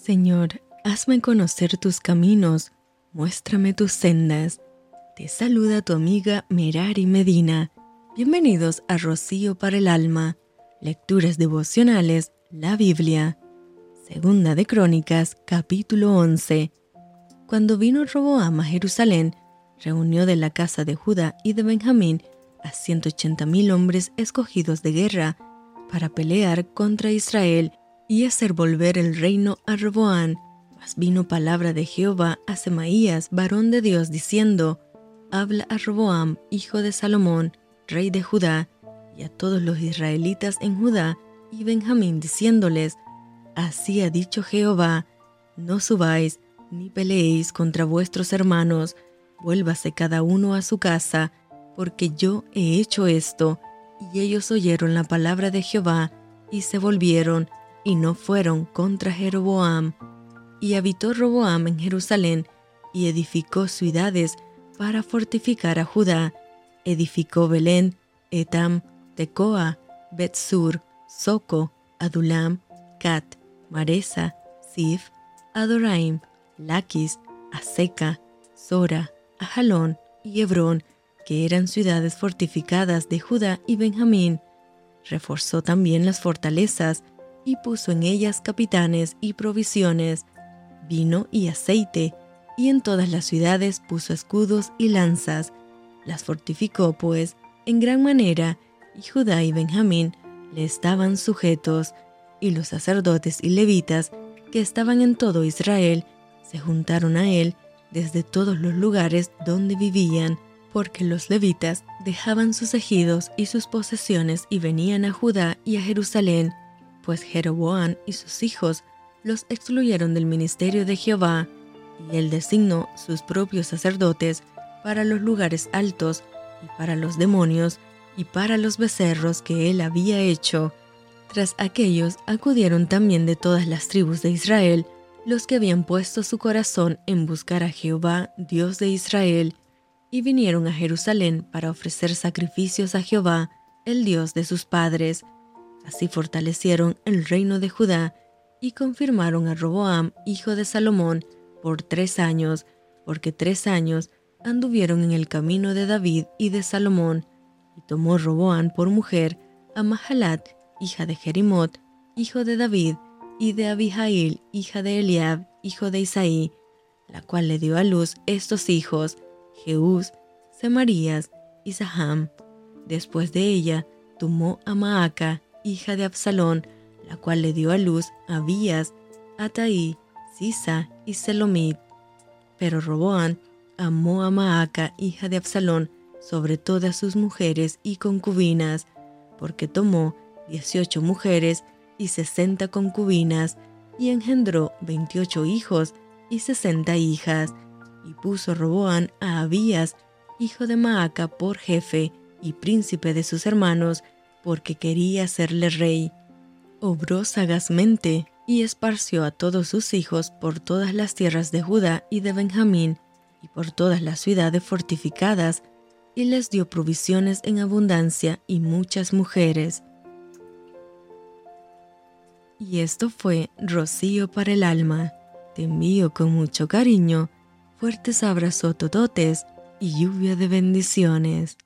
Señor, hazme conocer tus caminos, muéstrame tus sendas. Te saluda tu amiga Merari Medina. Bienvenidos a Rocío para el Alma, Lecturas Devocionales, la Biblia. Segunda de Crónicas, capítulo 11. Cuando vino Roboam a Jerusalén, reunió de la casa de Judá y de Benjamín a 180 mil hombres escogidos de guerra para pelear contra Israel y hacer volver el reino a Roboán. Mas vino palabra de Jehová a Semaías, varón de Dios, diciendo, Habla a Roboam, hijo de Salomón, rey de Judá, y a todos los israelitas en Judá y Benjamín, diciéndoles, Así ha dicho Jehová, no subáis ni peleéis contra vuestros hermanos, vuélvase cada uno a su casa, porque yo he hecho esto. Y ellos oyeron la palabra de Jehová, y se volvieron, y no fueron contra Jeroboam. Y habitó Roboam en Jerusalén, y edificó ciudades para fortificar a Judá. Edificó Belén, Etam, Tecoa, Betsur, Soco, Adulam, Cat, Maresa, Sif, Adoraim, Laquis, Aseca, Sora, Ajalón y Hebrón, que eran ciudades fortificadas de Judá y Benjamín. Reforzó también las fortalezas y puso en ellas capitanes y provisiones, vino y aceite, y en todas las ciudades puso escudos y lanzas. Las fortificó, pues, en gran manera, y Judá y Benjamín le estaban sujetos, y los sacerdotes y levitas que estaban en todo Israel se juntaron a él desde todos los lugares donde vivían, porque los levitas dejaban sus ejidos y sus posesiones y venían a Judá y a Jerusalén pues Jeroboam y sus hijos los excluyeron del ministerio de Jehová, y él designó sus propios sacerdotes para los lugares altos, y para los demonios, y para los becerros que él había hecho. Tras aquellos acudieron también de todas las tribus de Israel, los que habían puesto su corazón en buscar a Jehová, Dios de Israel, y vinieron a Jerusalén para ofrecer sacrificios a Jehová, el Dios de sus padres, Así fortalecieron el reino de Judá y confirmaron a Roboam, hijo de Salomón, por tres años, porque tres años anduvieron en el camino de David y de Salomón, y tomó Roboam por mujer a Mahalat, hija de Jerimot, hijo de David, y de Abihail, hija de Eliab, hijo de Isaí, la cual le dio a luz estos hijos, Jeús, Semarías y Saham. Después de ella, tomó a Maaca, hija de Absalón, la cual le dio a luz a Abías, Ataí, Sisa y Selomit. Pero Roboán amó a Maaca, hija de Absalón, sobre todas sus mujeres y concubinas, porque tomó dieciocho mujeres y sesenta concubinas, y engendró veintiocho hijos y sesenta hijas, y puso Roboán a Abías, hijo de Maaca, por jefe y príncipe de sus hermanos, porque quería hacerle rey. Obró sagazmente y esparció a todos sus hijos por todas las tierras de Judá y de Benjamín, y por todas las ciudades fortificadas, y les dio provisiones en abundancia y muchas mujeres. Y esto fue Rocío para el alma. Te envío con mucho cariño, fuertes abrazos tototes y lluvia de bendiciones.